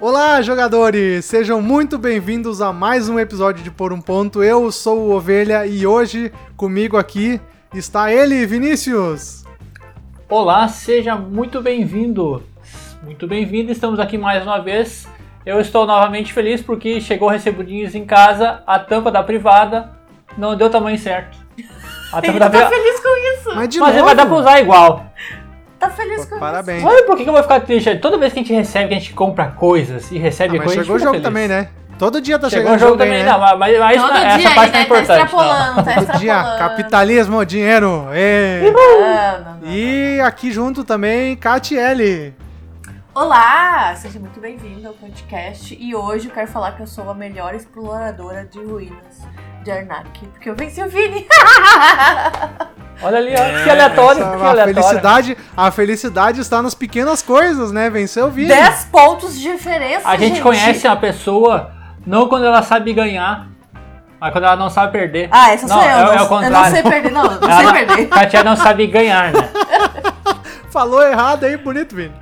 Olá, jogadores! Sejam muito bem-vindos a mais um episódio de Por um Ponto. Eu sou o Ovelha e hoje comigo aqui está ele, Vinícius. Olá, seja muito bem-vindo. Muito bem-vindo, estamos aqui mais uma vez. Eu estou novamente feliz porque chegou recebudinhos em casa, a tampa da privada não deu o tamanho certo. A tampa Ele da tá privada. feliz com isso. Mas de Mas novo. vai dar pra usar igual. Tá feliz com Parabéns. Olha por que que eu vou ficar triste. Toda vez que a gente recebe, que a gente compra coisas e Ah, recebe mas coisas. chegou o jogo também, né? Todo dia tá Chegou o chegando jogo também, né? não, mas, mas isso. Todo essa dia parte aí, não é né? Tá importante. não. extrapolando, tá Todo dia, extrapolando. capitalismo, dinheiro. ê. Ah, não, não, E aqui junto também, Catiele. não. Olá, seja muito bem-vindo ao podcast. E hoje eu quero falar que eu sou a melhor exploradora de ruínas de Arnak, porque eu venci o Vini. Olha ali, ó, que aleatório, Essa- que a aleatório. felicidade, a felicidade está nas pequenas coisas, né? Venceu o vídeo. 10 pontos de diferença, A gente conhece a pessoa não quando ela sabe ganhar, mas quando ela não sabe perder. Ah, essa sou Não, eu. é- não, é o eu não contrário. sei perder, não. Não Ela- sei perder. Katia não sabe ganhar, né? Falou errado aí, bonito, Vini.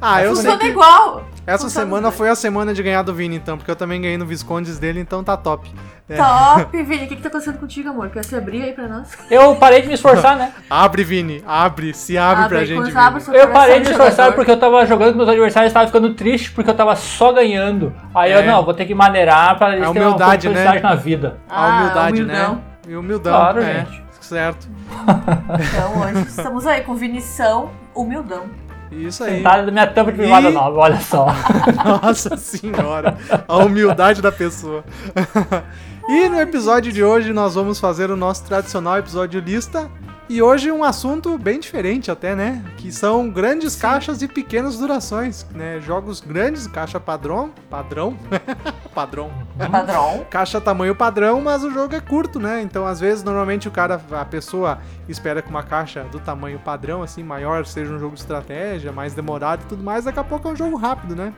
Ah, eu sei Funciona que igual. essa funciona semana bem. foi a semana de ganhar do Vini, então, porque eu também ganhei no Viscondes dele, então tá top. É. Top, Vini. O que, que tá acontecendo contigo, amor? Quer se abrir aí pra nós? Eu parei de me esforçar, né? Abre, Vini, abre, se abre, pra gente. abre Eu parei de me esforçar jogador. porque eu tava jogando com meus adversários e tava ficando triste porque eu tava só ganhando. Aí É. eu, não, vou ter que maneirar pra eles terem uma humildade, né? na vida. A humildade, Ah, humildão. né? E humildão, Claro, é. gente. Certo. Então hoje estamos aí com Vinição humildão. Isso aí. Sentada da minha tampa de privada E- nova, olha só. Nossa senhora, a humildade da pessoa. e no episódio de hoje nós vamos fazer o nosso tradicional episódio lista. E hoje um assunto bem diferente até, né? Que são grandes caixas e pequenas durações, né? Jogos grandes, caixa padrão, padrão, padrão, Padrão. caixa tamanho padrão, mas o jogo é curto, né? Então, às vezes, normalmente o cara, a pessoa espera que uma caixa do tamanho padrão, assim, maior, seja um jogo de estratégia, mais demorado e tudo mais. Daqui a pouco é um jogo rápido, né?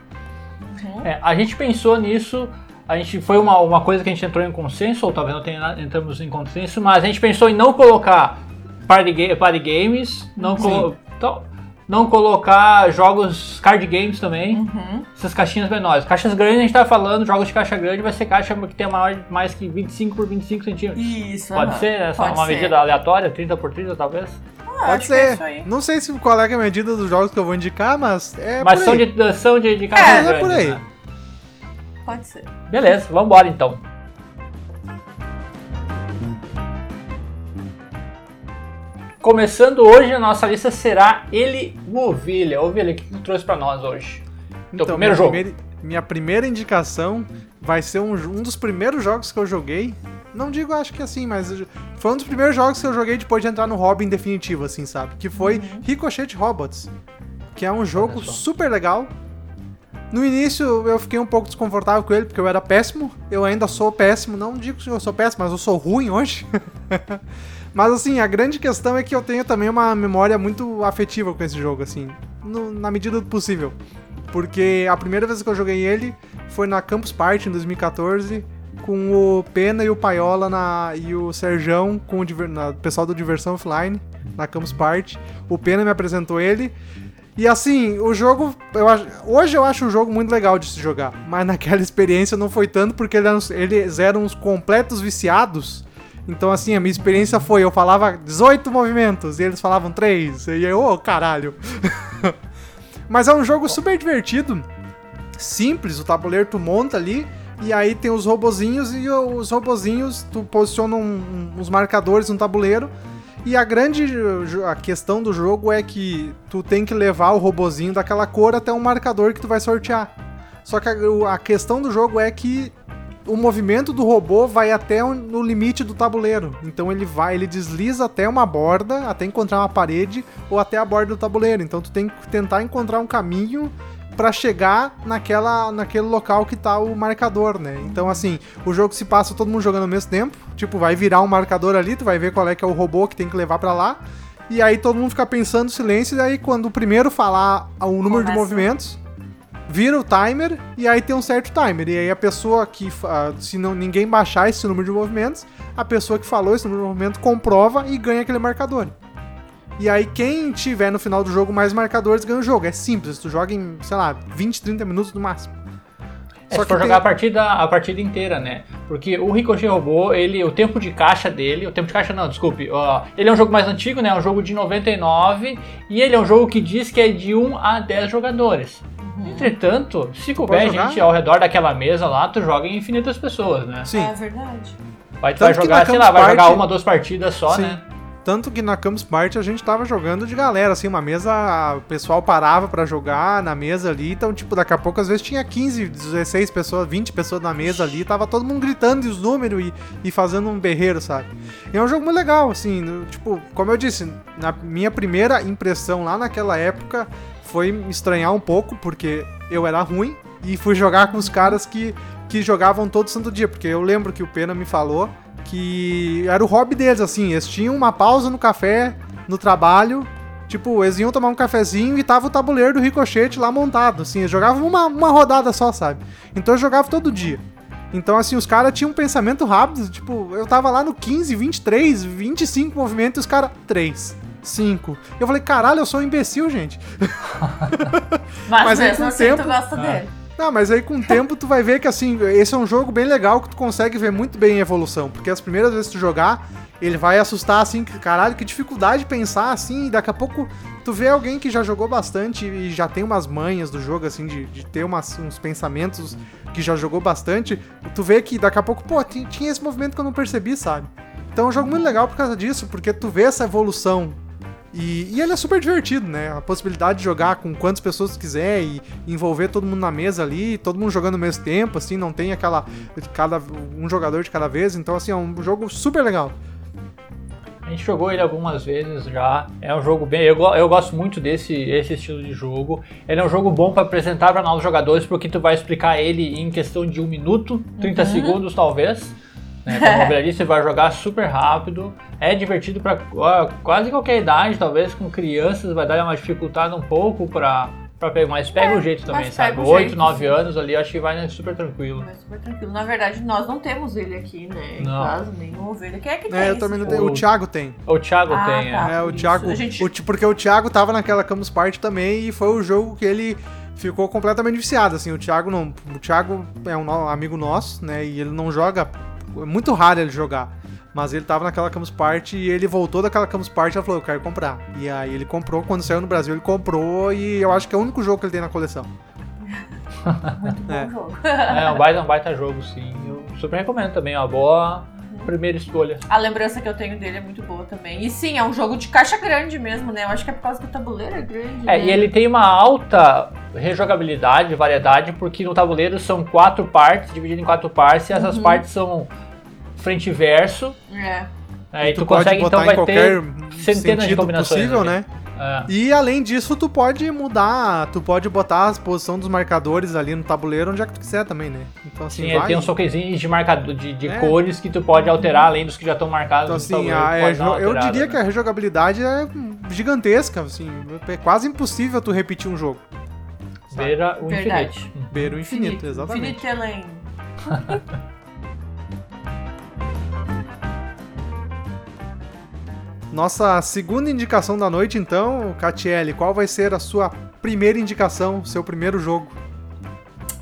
É, a gente pensou nisso, a gente foi uma, uma coisa que a gente entrou em consenso, ou talvez não tenha nada, entramos em consenso, mas a gente pensou em não colocar party, ga- party games, não, colo- então, não colocar jogos card games também, Uhum. essas caixinhas menores. Caixas grandes a gente tá falando, jogos de caixa grande vai ser caixa que tem maior, mais que 25 por 25 centímetros. Isso, Pode aham. ser essa Pode uma ser. medida aleatória, 30 por 30 talvez? Ah, Pode é ser. aí. Não sei se qual é é a medida dos jogos que eu vou indicar, mas é mas por são de, são de, de É, é grandes, por aí. né? Pode ser. Beleza, vambora então. Começando hoje, a nossa lista será ele, o Ovelha. Ovelha, o que tu trouxe pra nós hoje? Teu primeiro minha jogo. Primeira, minha primeira indicação vai ser um, um dos primeiros jogos que eu joguei. Não digo, acho que assim, mas foi um dos primeiros jogos que eu joguei depois de entrar no hobby em definitivo, assim, sabe? Que foi Ricochet Robots. Que é um jogo super legal. No início eu fiquei um pouco desconfortável com ele, porque eu era péssimo. Eu ainda sou péssimo. Não digo que eu sou péssimo, mas eu sou ruim hoje. mas assim, a grande questão é que eu tenho também uma memória muito afetiva com esse jogo, assim. no- na medida do possível. Porque a primeira vez que eu joguei ele foi na Campus Party em 2014, com o Pena e o Paiola na, e o Serjão com o, diver- na- pessoal do Diversão Offline na Campus Party. O Pena me apresentou ele. E assim, o jogo. Eu acho, hoje eu acho o jogo muito legal de se jogar. Mas naquela experiência não foi tanto, porque eles eram uns completos viciados. Então, assim, a minha experiência foi: eu falava 18 movimentos e eles falavam 3. E eu, ô caralho. Mas é um jogo super divertido, simples, o tabuleiro tu monta ali, e aí tem os robozinhos, e os robozinhos tu posiciona um- uns marcadores no tabuleiro, e a grande a questão do jogo é que tu tem que levar o robozinho daquela cor até um marcador que tu vai sortear. Só que a, a questão do jogo é que o movimento do robô vai até o- no limite do tabuleiro. Então ele vai, ele desliza até uma borda, até encontrar uma parede ou até a borda do tabuleiro. Então tu tem que tentar encontrar um caminho pra chegar naquela, naquele local que tá o marcador, né? Então assim, o jogo se passa todo mundo jogando ao mesmo tempo. Tipo, vai virar um marcador ali, tu vai ver qual é que é o robô que tem que levar pra lá. E aí todo mundo fica pensando silêncio, e aí quando o primeiro falar o número de Começa. movimentos, vira o timer e aí tem um certo timer. E aí a pessoa que, fa- se não, ninguém baixar esse número de movimentos, a pessoa que falou esse número de movimentos comprova e ganha aquele marcador. E aí quem tiver no final do jogo mais marcadores ganha o jogo. É simples, tu joga em, sei lá, 20, 30 minutos no máximo. É, Só se for tem- jogar a partida, a partida inteira, né? Porque o Ricochet Robô, ele, o tempo de caixa dele, o tempo de caixa não, desculpe, ó, ele é um jogo mais antigo, né? É um jogo de 99 e ele é um jogo que diz que é de 1 a 10 jogadores. Entretanto, se couber Uhum. gente ao redor daquela mesa lá, tu joga em infinitas pessoas, né? Sim. É verdade. Vai, tu vai jogar, sei lá, vai jogar uma, duas partidas só, Sim. né? Tanto que na Campus Party a gente tava jogando de galera, assim, uma mesa, o pessoal parava pra jogar na mesa ali, então, tipo, daqui a pouco às vezes tinha 15, 16 pessoas, 20 pessoas na mesa ali, tava todo mundo gritando e os números e, e fazendo um berreiro, sabe? E é um jogo muito legal, assim, no- tipo, como eu disse, na minha primeira impressão lá naquela época foi me estranhar um pouco, porque eu era ruim e fui jogar com os caras que, que jogavam todo santo dia, porque eu lembro que o Pena me falou que era o hobby deles, assim, eles tinham uma pausa no café, no trabalho, tipo, eles iam tomar um cafezinho e tava o tabuleiro do ricochete lá montado, assim, eles jogavam uma, uma rodada só, sabe? Então eu jogava todo dia. Então, assim, os caras tinham um pensamento rápido, tipo, eu tava lá no 15, 23, 25 movimentos e os caras, 3, 5. Eu falei, caralho, eu sou um imbecil, gente. Mas, Mas aí, com mesmo o assim, tempo- tu gosta Ah. dele. Não, mas aí com o tempo tu vai ver que assim, esse é um jogo bem legal que tu consegue ver muito bem a evolução, porque as primeiras vezes que tu jogar, ele vai assustar assim, que, caralho, que dificuldade de pensar assim, e daqui a pouco tu vê alguém que já jogou bastante e já tem umas manhas do jogo assim de, de ter umas, uns pensamentos que já jogou bastante, tu vê que daqui a pouco, pô, ti- tinha esse movimento que eu não percebi, sabe? Então é um jogo muito legal por causa disso, porque tu vê essa evolução e, e ele é super divertido, né? A possibilidade de jogar com quantas pessoas quiser e envolver todo mundo na mesa ali, todo mundo jogando ao mesmo tempo, assim, não tem aquela. Cada, um jogador de cada vez. Então, assim, é um jogo super legal. A gente jogou ele algumas vezes já. É um jogo bem. Eu, eu gosto muito desse esse estilo de jogo. Ele é um jogo bom para apresentar para novos jogadores, porque tu vai explicar ele em questão de um minuto, 30 Uhum. segundos talvez. Né, como ali, você vai jogar super rápido. É divertido para quase qualquer idade, talvez com crianças vai dar uma dificuldade um pouco para para pegar, mas pega É, o jeito também, sabe? o 8, jeito, 9 sim. anos ali, acho que vai né, super tranquilo. Mas super tranquilo. Na verdade, nós não temos ele aqui, né? Em Não. casa, nenhum ovelha. Quem é que tem? É, eu esse também não tenho. O Thiago tem. O Thiago Ah, tem, tá. é. É, o isso. Thiago. Gente- o porque o Thiago tava naquela Campus Party também e foi o jogo que ele ficou completamente viciado. Assim, o Thiago não. O Thiago é um no- amigo nosso, né? E ele não joga. É muito raro ele jogar. Mas ele tava naquela Campus Party e ele voltou daquela Campus Party e falou, eu quero comprar. E aí ele comprou, quando saiu no Brasil ele comprou e eu acho que é o único jogo que ele tem na coleção. Muito bom É. jogo. É um baita, um baita jogo, sim. Eu super recomendo também, é uma boa primeira escolha. A lembrança que eu tenho dele é muito boa também. E sim, é um jogo de caixa grande mesmo, né? Eu acho que é por causa que o tabuleiro é grande. É, né? e ele tem uma alta rejogabilidade, variedade, porque no tabuleiro são quatro partes, dividido em quatro partes, e essas Uhum. partes são frente e verso. É. Aí E tu, consegue, então em vai qualquer ter centenas de combinações. possível, ali. né? É. E além disso, tu pode mudar, tu pode botar a posição dos marcadores ali no tabuleiro onde é que tu quiser também, né? Então assim, Sim, vai. tem uns toquezinhos de marcador de, de É. cores que tu pode alterar além dos que já estão marcados Então, no assim, tabuleiro. a- tu é, eu diria né? que a rejogabilidade é gigantesca, assim, é quase impossível tu repetir um jogo. sabe? Beira o Verdade. infinito. Beira o infinito, exatamente. Infinite Elaine. Nossa segunda indicação da noite, então, Catiele, qual vai ser a sua primeira indicação, seu primeiro jogo?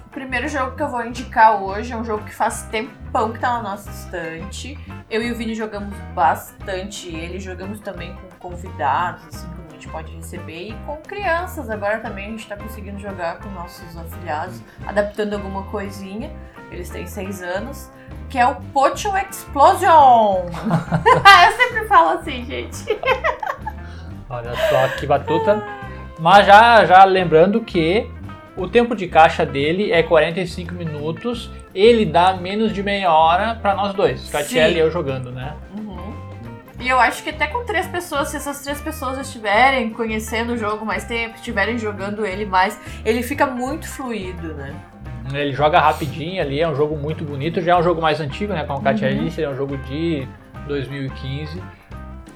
O primeiro jogo que eu vou indicar hoje é um jogo que faz tempão que tá na nossa estante. Eu e o Vini jogamos bastante ele, jogamos também com convidados, assim, como a gente pode receber, e com crianças. Agora também a gente tá conseguindo jogar com nossos afiliados, adaptando alguma coisinha. Eles têm seis anos, que é o Potion Explosion! eu sempre falo assim, gente. Olha só que batuta. Mas já, já lembrando que o tempo de caixa dele é 45 minutos. Ele dá menos de meia hora pra nós dois. Catiele e eu jogando, né? Uhum. E eu acho que até com três pessoas, se essas três pessoas estiverem conhecendo o jogo mais tempo, estiverem jogando ele mais, ele fica muito fluido, né? Ele joga rapidinho ali, é um jogo muito bonito. Já é um jogo mais antigo, né? Como a Katia Uhum. disse, ele é um jogo de 2015.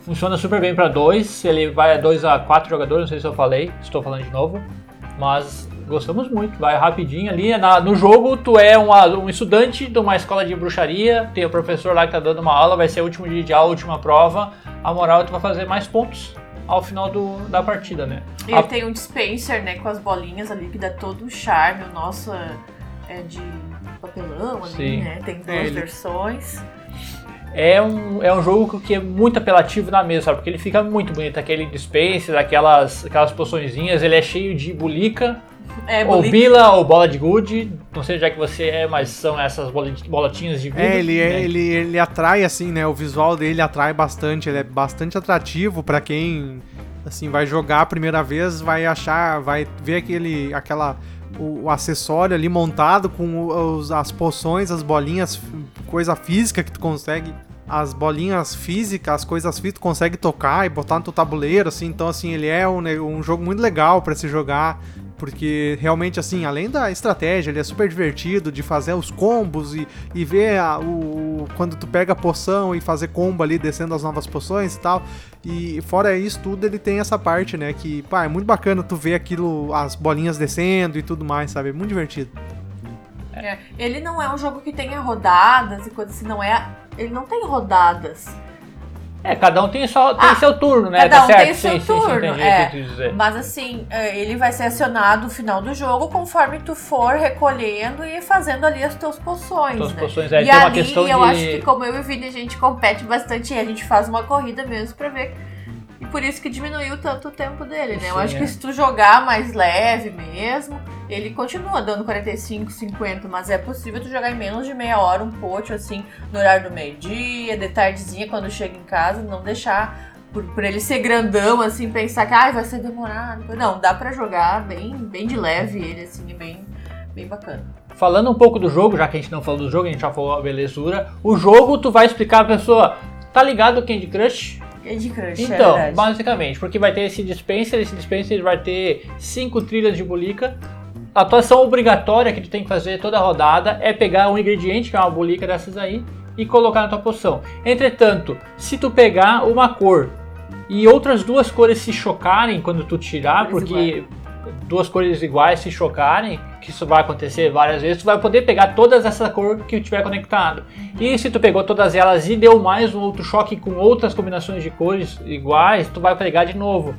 Funciona super bem para dois. Ele vai a dois a quatro jogadores, não sei se eu falei, estou falando de novo. Mas gostamos muito, vai rapidinho ali. Na- no jogo, tu é um, alu- um estudante de uma escola de bruxaria, tem o professor lá que tá dando uma aula, vai ser o último dia de aula, a última prova. A moral é tu vai fazer mais pontos ao final do, da partida, né? E A- ele tem um dispenser, né, com as bolinhas ali, que dá todo o charme, o nosso. É de papelão ali, Sim. né? Tem duas É, ele- versões. É um, é um jogo que é muito apelativo na mesa, sabe? Porque ele fica muito bonito. Aquele dispenser, aquelas, aquelas poçõezinhas, ele é cheio de bulica, É, ou bila, ou bola de gude. Não sei já que você é, mas são essas bolotinhas de vida. É, ele, é, né? ele, ele atrai, assim, né? O visual dele atrai bastante. Ele é bastante atrativo pra quem, assim, vai jogar a primeira vez, vai achar, vai ver aquele, aquela, o, o acessório ali montado com os, as poções, as bolinhas, coisa física que tu consegue. As bolinhas físicas, as coisas físicas, tu consegue tocar e botar no teu tabuleiro, assim. Então, assim, ele é um, um jogo muito legal pra se jogar. Porque realmente, assim, além da estratégia, ele é super divertido de fazer os combos e, e ver a- o, quando tu pega a poção e fazer combo ali, descendo as novas poções e tal. E fora isso tudo, ele tem essa parte, né? Que, pá, é muito bacana tu ver aquilo, as bolinhas descendo e tudo mais, sabe? É muito divertido. É, Ele não é um jogo que tenha rodadas e coisas assim, não é. Ele não tem rodadas. É, cada um tem, só, tem Ah, seu turno, né? cada tá um certo? tem seu sim, sim, turno, sim, que é. Mas assim, é, ele vai ser acionado no final do jogo conforme tu for recolhendo e fazendo ali as tuas poções, Tuas né? poções, é, e tem uma ali questão eu de- acho que como eu e o Vini a gente compete bastante e a gente faz uma corrida mesmo pra ver. E por isso que diminuiu tanto o tempo dele, né? eu Sim, acho é. que se tu jogar mais leve mesmo, ele continua dando 45, 50, mas é possível tu jogar em menos de meia hora um pote assim, no horário do meio-dia, de tardezinha quando chega em casa, não deixar por, por ele ser grandão, assim, pensar que ai, vai ser demorado. Não, dá pra jogar bem, bem de leve ele, assim, é bem, bem bacana. Falando um pouco do jogo, já que a gente não falou do jogo, a gente já falou a belezura. O jogo, tu vai explicar a pessoa, tá ligado o Candy Crush? Candy Crush, é Então, verdade. basicamente, porque vai ter esse dispenser, esse dispenser vai ter cinco trilhas de bulica. A atuação obrigatória que tu tem que fazer toda rodada é pegar um ingrediente, que é uma bulica dessas aí, e colocar na tua poção. Entretanto, se tu pegar uma cor e outras duas cores se chocarem quando tu tirar, porque duas cores iguais se chocarem, que isso vai acontecer várias vezes, tu vai poder pegar todas essa cor que tiver conectado. E se tu pegou todas elas e deu mais um outro choque com outras combinações de cores iguais, tu vai pegar de novo.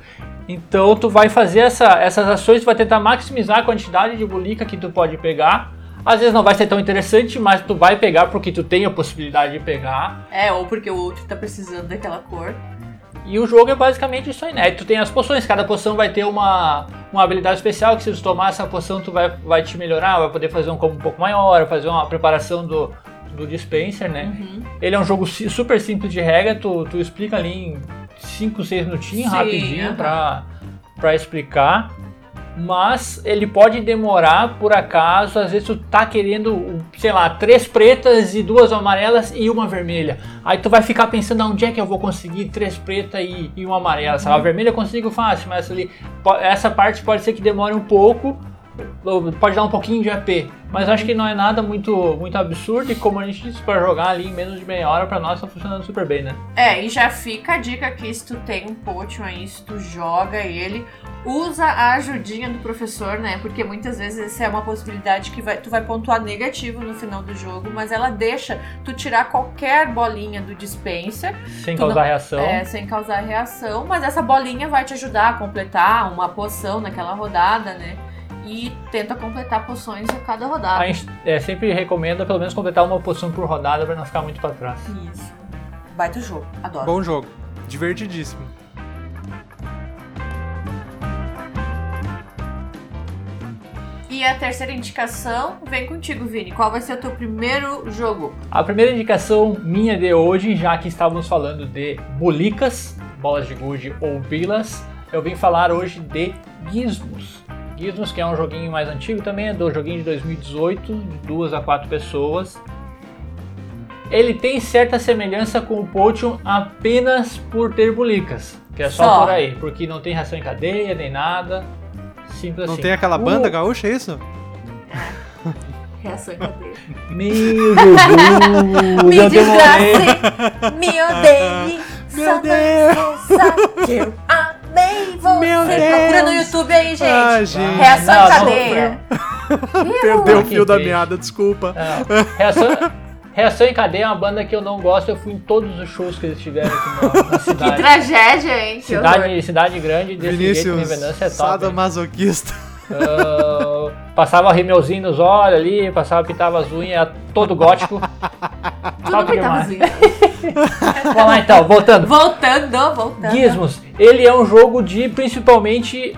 Então tu vai fazer essa- essas ações, tu vai tentar maximizar a quantidade de bulica que tu pode pegar. Às vezes não vai ser tão interessante, mas tu vai pegar porque tu tem a possibilidade de pegar. É, ou porque o outro tá precisando daquela cor. E o jogo é basicamente isso aí, né? Tu tem as poções, cada poção vai ter uma, uma habilidade especial que se tu tomar essa poção tu vai, vai te melhorar, vai poder fazer um combo um pouco maior, fazer uma preparação do, do dispenser, né? Uhum. Ele é um jogo super simples de regra, tu, tu explica ali em 5, 6 minutinhos, Sim, rapidinho, pra, pra explicar. Mas ele pode demorar, por acaso, às vezes tu tá querendo, sei lá, três pretas e duas amarelas e uma vermelha. Aí tu vai ficar pensando onde é que eu vou conseguir três pretas e, e uma amarela. Sabe? A vermelha eu consigo fácil, mas ali, essa parte pode ser que demore um pouco, ou pode dar um pouquinho de AP. Mas acho que não é nada muito, muito absurdo e como a gente disse, pra jogar ali em menos de meia hora, pra nós tá funcionando super bem, né? É, e já fica a dica aqui, se tu tem um Potion aí, se tu joga ele, usa a ajudinha do professor, né? Porque muitas vezes essa é uma possibilidade que vai, tu vai pontuar negativo no final do jogo, mas ela deixa tu tirar qualquer bolinha do dispenser Sem causar não- reação. é, sem causar reação, mas essa bolinha vai te ajudar a completar uma poção naquela rodada, né? E tenta completar poções a cada rodada. A gente é, sempre recomenda pelo menos completar uma poção por rodada pra não ficar muito pra trás. Isso. Baita jogo, adoro. Bom jogo. Divertidíssimo. E a terceira indicação vem contigo, Vini. Qual vai ser o teu primeiro jogo? A primeira indicação minha de hoje, já que estávamos falando de bolicas, bolas de gude ou bilas, eu vim falar hoje de Gizmos. Gizmos, que é um joguinho mais antigo também, é do joguinho de 2018, de duas a quatro pessoas. Ele tem certa semelhança com o Potion apenas por ter bolicas, que é só, Só. por aí, porque não tem reação em cadeia nem nada. Simples Não assim. tem aquela banda gaúcha, é isso? Reação em cadeia. Meu Jesus! Me eu demorei. desgrace, me odeie. Meu Deus. não sabe que eu amei você. Meu Procura no Deus. YouTube aí, gente. Ah, gente. Reação Não, em cadeia. Perdeu o que fio da triste. meada, desculpa. Reação, reação em cadeia é uma banda que eu não gosto. Eu fui em todos os shows que eles tiveram aqui na, na Que cidade. tragédia, hein? Que horror. Cidade, cidade grande desse jeito, Vinícius, venância é top. sadomasoquista. Ah, no. Passava rimelzinho nos olhos ali, passava, pintava as unhas, todo gótico. Tudo Top pintava demais. assim. Vamos lá então, voltando. Voltando, voltando. Gizmos, ele é um jogo de principalmente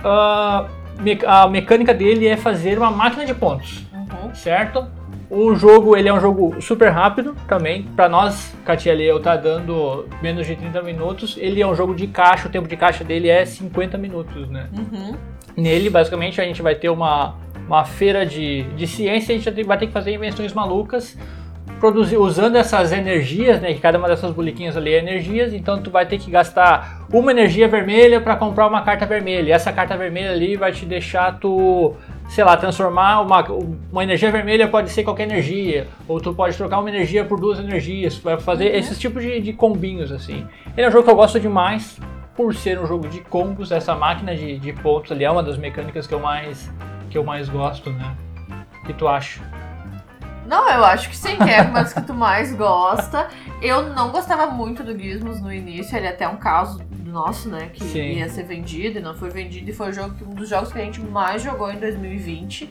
me- a mecânica dele é fazer uma máquina de pontos, Uhum. certo? O jogo ele é um jogo super rápido também. Para nós, Katia Leo tá dando menos de 30 minutos. Ele é um jogo de caixa, o tempo de caixa dele é 50 minutos, né? Uhum. Nele, basicamente, a gente vai ter uma, uma feira de, de ciência, a gente vai ter que fazer invenções malucas, produzir, usando essas energias, né? Que cada uma dessas bonequinhas ali é energias, então tu vai ter que gastar uma energia vermelha para comprar uma carta vermelha. E essa carta vermelha ali vai te deixar tu, sei lá, transformar uma, uma energia vermelha pode ser qualquer energia, ou tu pode trocar uma energia por duas energias, vai fazer esses tipos de, de combinhos assim. Ele é um jogo que eu gosto demais por ser um jogo de combos, essa máquina de, de pontos ali é uma das mecânicas que eu mais que eu mais gosto, né? O que tu acha? Não, eu acho que sim, que é uma das que tu mais gosta. Eu não gostava muito do Gizmos no início, ele é até um caso nosso, né? Que Sim. ia ser vendido e não foi vendido. E foi o jogo, um dos jogos que a gente mais jogou em 2020.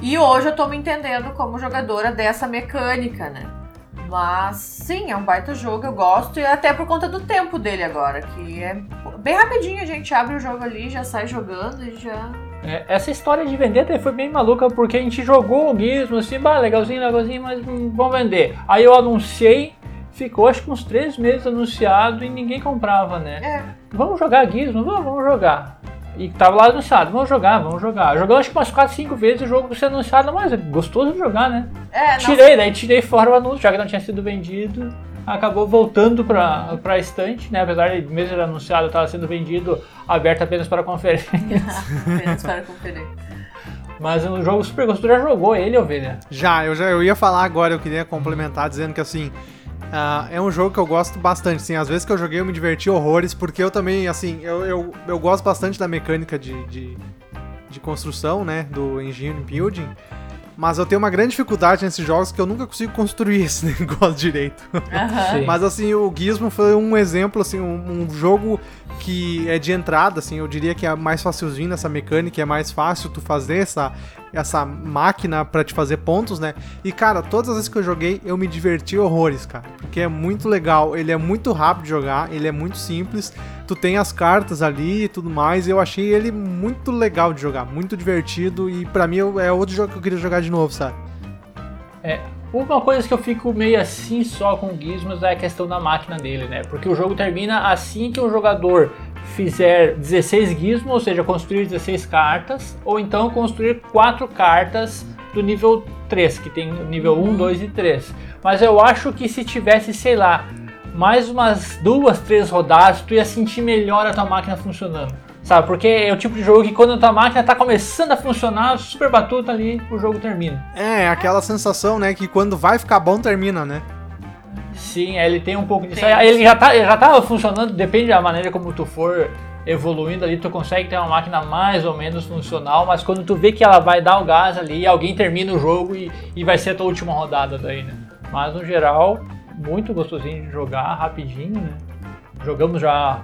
E hoje eu tô me entendendo como jogadora dessa mecânica, né? Mas sim, é um baita jogo, eu gosto, e até por conta do tempo dele agora, que é bem rapidinho, a gente abre o jogo ali, já sai jogando e já. É, essa história de vender até foi bem maluca, porque a gente jogou o Gizmo assim, bah, legalzinho, legalzinho, mas hum, vamos vender. Aí eu anunciei, ficou acho que uns três meses anunciado e ninguém comprava, né? É. Vamos jogar Gizmo? Vamos, vamos jogar. E tava lá anunciado, vamos jogar, vamos jogar. Jogamos acho que umas 4, 5 vezes o jogo ser anunciado, mas é gostoso de jogar, né? É, não, Tirei, daí tirei fora o anúncio, já que não tinha sido vendido. Acabou voltando pra, pra estante, né? Apesar de mesmo ele anunciado estava sendo vendido, aberto apenas para conferência. apenas para conferir. Mas é um jogo super gostoso. Tu já jogou ele, ovelha? Já, eu já eu ia falar agora, eu queria complementar dizendo que assim, ah, é um jogo que eu gosto bastante, assim, às vezes que eu joguei eu me diverti horrores, porque eu também, assim, eu, eu, eu gosto bastante da mecânica de, de, de construção, né, do engine building, mas eu tenho uma grande dificuldade nesses jogos que eu nunca consigo construir esse negócio direito. Sim. Mas assim, o Gizmo foi um exemplo, assim, um, um jogo que é de entrada, assim, eu diria que é mais facilzinho nessa mecânica, é mais fácil tu fazer essa, essa máquina pra te fazer pontos, né? E cara, todas as vezes que eu joguei, eu me diverti horrores, cara, porque é muito legal, ele é muito rápido de jogar, ele é muito simples, tu tem as cartas ali e tudo mais, eu achei ele muito legal de jogar, muito divertido e pra mim é outro jogo que eu queria jogar de novo, sabe? Uma coisa que eu fico meio assim só com o Gizmos é a questão da máquina dele, né? Porque o jogo termina assim que o jogador fizer 16 gizmos, ou seja, construir 16 cartas, ou então construir 4 cartas do nível 3, que tem nível 1, 2 e 3. Mas eu acho que se tivesse, sei lá, mais umas duas, três rodadas, tu ia sentir melhor a tua máquina funcionando. Sabe? Porque é o tipo de jogo que quando a tua máquina tá começando a funcionar, super batuta ali, o jogo termina. É, aquela sensação, né, que quando vai ficar bom, termina, né? Sim, ele tem um pouco disso. Tem. Ele já, tá, ele já tava funcionando, depende da maneira como tu for evoluindo ali, tu consegue ter uma máquina mais ou menos funcional, mas quando tu vê que ela vai dar o gás ali, alguém termina o jogo e, e vai ser a tua última rodada daí, né? Mas no geral, muito gostosinho de jogar, rapidinho, né? Jogamos já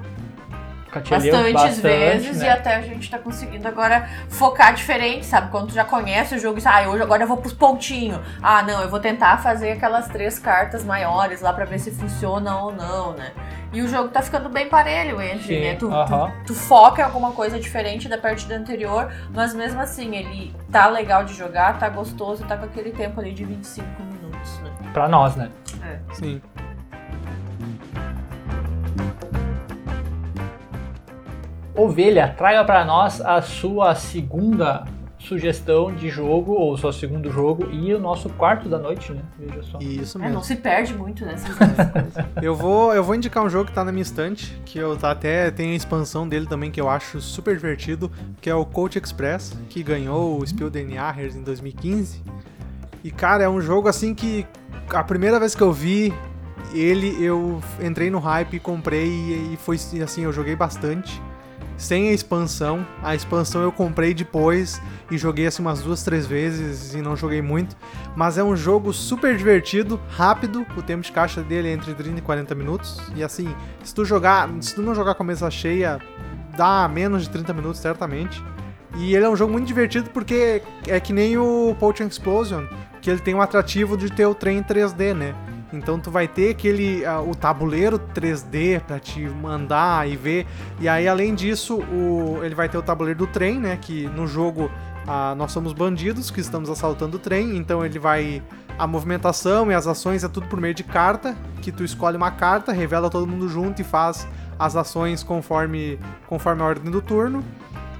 Bastantes vezes né? e até a gente tá conseguindo agora focar diferente, sabe? Quando tu já conhece o jogo e ah, hoje agora eu vou pros pontinhos. Ah, não, eu vou tentar fazer aquelas três cartas maiores lá pra ver se funciona ou não, né? E o jogo tá ficando bem parelho entre, Sim, né? Tu, tu- aham. tu foca em alguma coisa diferente da partida anterior, mas mesmo assim, ele tá legal de jogar, tá gostoso, tá com aquele tempo ali de 25 minutos, né? Pra nós, né? Sim. Ovelha, traga pra nós a sua segunda sugestão de jogo, ou seu segundo jogo, e o nosso quarto da noite, né? Veja só. Isso É, mesmo. não se perde muito nessas duas coisas. Eu vou, eu vou indicar um jogo que tá na minha estante, que eu tá- até tem a expansão dele também, que eu acho super divertido, que é o Coach Express, que ganhou o Spiel den Jahres em 2015. E, cara, é um jogo assim que a primeira vez que eu vi ele, eu entrei no hype, comprei e, e foi assim, eu joguei bastante. Sem a expansão. A expansão eu comprei depois e joguei assim umas duas, três vezes e não joguei muito. Mas é um jogo super divertido, rápido. O tempo de caixa dele é entre 30 e 40 minutos. E assim, se tu jogar, se tu não jogar com a mesa cheia, dá menos de 30 minutos certamente. E ele é um jogo muito divertido porque é que nem o Potion Explosion, que ele tem um atrativo de ter o trem 3D, né? Então tu vai ter aquele uh, o tabuleiro 3D para te mandar e ver. E aí além disso, o, ele vai ter o tabuleiro do trem, né, que no jogo uh, nós somos bandidos que estamos assaltando o trem, então ele vai a movimentação e as ações é tudo por meio de carta, que tu escolhe uma carta, revela todo mundo junto e faz as ações conforme conforme a ordem do turno.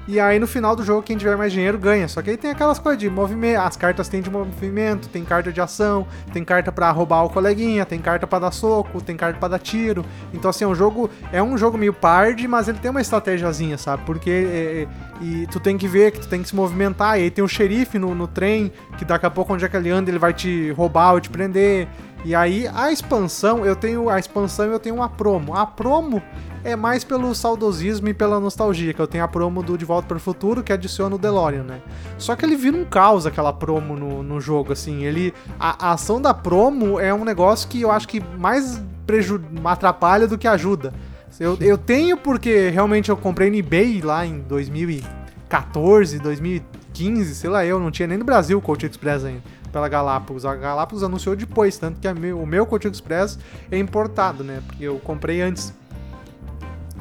E aí no final do jogo, quem tiver mais dinheiro ganha. Só que aí tem aquelas coisas de movimento. As cartas têm de movimento, tem carta de ação, tem carta para roubar o coleguinha, tem carta para dar soco, tem carta para dar tiro. Então, assim, é um jogo. É um jogo meio parde, mas ele tem uma estratégiazinha, sabe? Porque. É, é, e tu tem que ver que tu tem que se movimentar. E aí tem o xerife no, no trem, que daqui a pouco, onde é que ele anda, ele vai te roubar ou te prender. E aí a expansão, eu tenho a expansão eu tenho uma promo. A promo é mais pelo saudosismo e pela nostalgia, que eu tenho a promo do De Volta para o Futuro que adiciona o DeLorean, né? Só que ele vira um caos aquela promo no, no jogo, assim. Ele a, a ação da promo é um negócio que eu acho que mais preju atrapalha do que ajuda. Eu, eu tenho porque realmente eu comprei no eBay lá em 2014, 2015, sei lá, eu não tinha nem no Brasil o Coach Express ainda pela Galápagos. A Galápagos anunciou depois, tanto que meu, o meu Coach Express é importado, né? Porque eu comprei antes.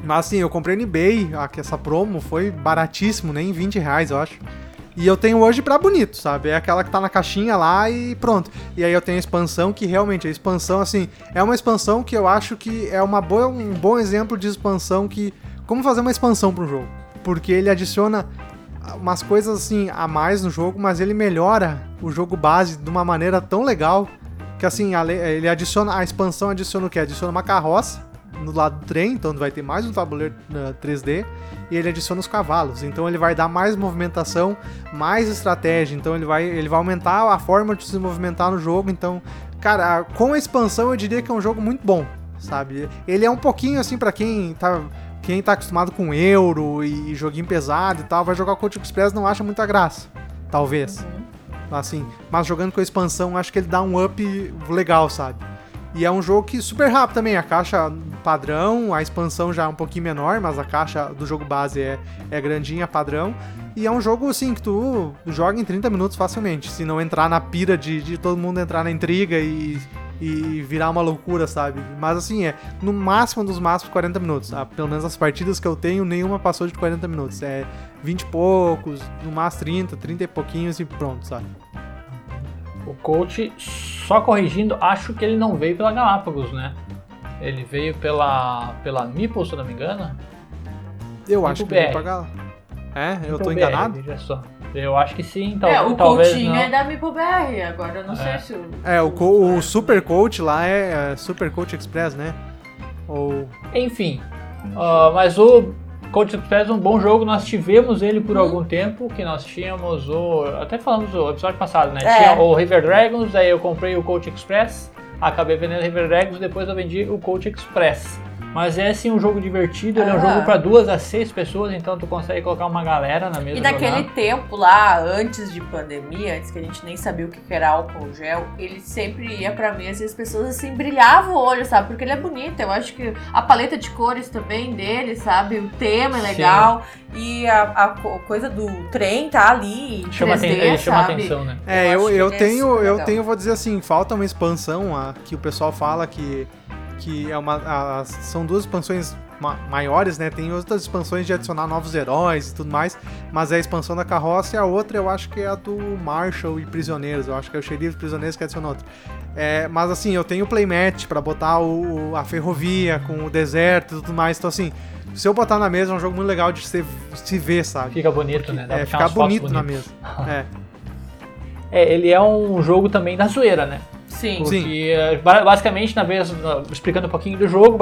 Mas assim, eu comprei no eBay, essa promo foi baratíssimo, nem 20 reais, eu acho. E eu tenho hoje pra bonito, sabe? É aquela que tá na caixinha lá e pronto. E aí eu tenho a expansão que realmente, a expansão, assim, é uma expansão que eu acho que é uma boa, um bom exemplo de expansão que. Como fazer uma expansão para jogo? Porque ele adiciona umas coisas assim a mais no jogo, mas ele melhora o jogo base de uma maneira tão legal que assim, ele adiciona a expansão adiciona o que? Adiciona uma carroça no lado do trem, então vai ter mais um tabuleiro uh, 3D e ele adiciona os cavalos. Então ele vai dar mais movimentação, mais estratégia. Então ele vai, ele vai aumentar a forma de se movimentar no jogo. Então, cara, com a expansão eu diria que é um jogo muito bom, sabe? Ele é um pouquinho assim para quem tá quem tá acostumado com euro e joguinho pesado e tal, vai jogar o Coach Express não acha muita graça. Talvez. Uhum. Assim, mas jogando com a expansão, acho que ele dá um up legal, sabe? E é um jogo que super rápido também, a caixa padrão, a expansão já é um pouquinho menor, mas a caixa do jogo base é, é grandinha, padrão. E é um jogo, assim, que tu joga em 30 minutos facilmente, se não entrar na pira de, de todo mundo entrar na intriga e, e virar uma loucura, sabe? Mas assim, é no máximo dos máximos 40 minutos. Ah, pelo menos as partidas que eu tenho, nenhuma passou de 40 minutos. É 20 e poucos, no máximo 30, 30 e pouquinhos e pronto, sabe? O coach, só corrigindo, acho que ele não veio pela Galápagos, né? Ele veio pela, pela Meeple, se eu não me engano. Eu acho que veio pra Galápagos. É? Eu tô enganado? Veja só. Eu acho que sim, tal, é, o talvez Coutinho não. é da MipoBR, agora eu não é. sei se o... É, o, co o Super Coach lá é, é Super Coach Express, né? Ou... Enfim, uh, mas o Coach Express é um bom jogo, nós tivemos ele por hum. algum tempo, que nós tínhamos o... Até falamos no episódio passado, né? É. Tinha o River Dragons, aí eu comprei o Coach Express, acabei vendendo o River Dragons, depois eu vendi o Coach Express. Mas é sim um jogo divertido, ele é um jogo para duas a seis pessoas, então tu consegue colocar uma galera na mesma E naquele jogar. tempo lá, antes de pandemia, antes que a gente nem sabia o que era álcool gel, ele sempre ia pra mesa e as pessoas assim brilhavam o olho, sabe? Porque ele é bonito. Eu acho que a paleta de cores também dele, sabe? O tema é legal. Sim. E a, a, coisa do trem tá ali. Chama, 3D, ele chama atenção, né? É, eu, eu, eu tenho, é eu tenho, vou dizer assim, falta uma expansão a, que o pessoal fala que que é uma, a, são duas expansões ma maiores, né? Tem outras expansões de adicionar novos heróis e tudo mais, mas é a expansão da carroça e a outra eu acho que é a do Marshall e Prisioneiros. Eu acho que é o Xerife Prisioneiros que adiciona outra. É, mas assim, eu tenho o playmat para botar o, a ferrovia com o deserto e tudo mais, então assim. Se eu botar na mesa, é um jogo muito legal de se, se ver, sabe? Fica bonito, né? Dá é, fica bonito na mesa. é. é, ele é um jogo também da zoeira, né? Sim. Porque, Sim. Eh, basicamente, na vez, explicando um pouquinho do jogo,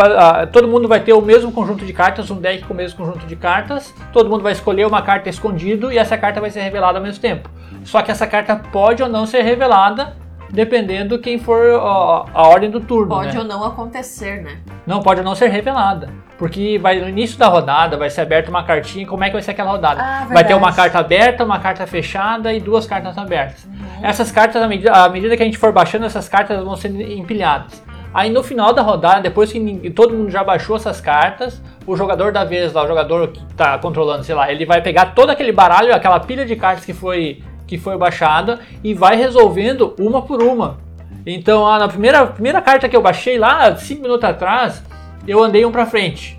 todo mundo vai ter o mesmo conjunto de cartas, um deck com o mesmo conjunto de cartas. Todo mundo vai escolher uma carta escondido e essa carta vai ser revelada ao mesmo tempo. Só que essa carta pode ou não ser revelada dependendo quem for a, a ordem do turno. Pode né? ou não acontecer, né? Não, pode ou não ser revelada. Porque vai, no início da rodada vai ser aberta uma cartinha. Como é que vai ser aquela rodada? Ah, vai ter uma carta aberta, uma carta fechada e duas cartas abertas. Uhum. Essas cartas, à medida, à medida, que a gente for baixando, essas cartas vão sendo empilhadas. Aí no final da rodada, depois que todo mundo já baixou essas cartas, o jogador da vez lá, o jogador que tá controlando, sei lá, ele vai pegar todo aquele baralho, aquela pilha de cartas que foi, que foi baixada e vai resolvendo uma por uma. Então, ah, na primeira, primeira carta que eu baixei lá, 5 minutos atrás, eu andei um pra frente.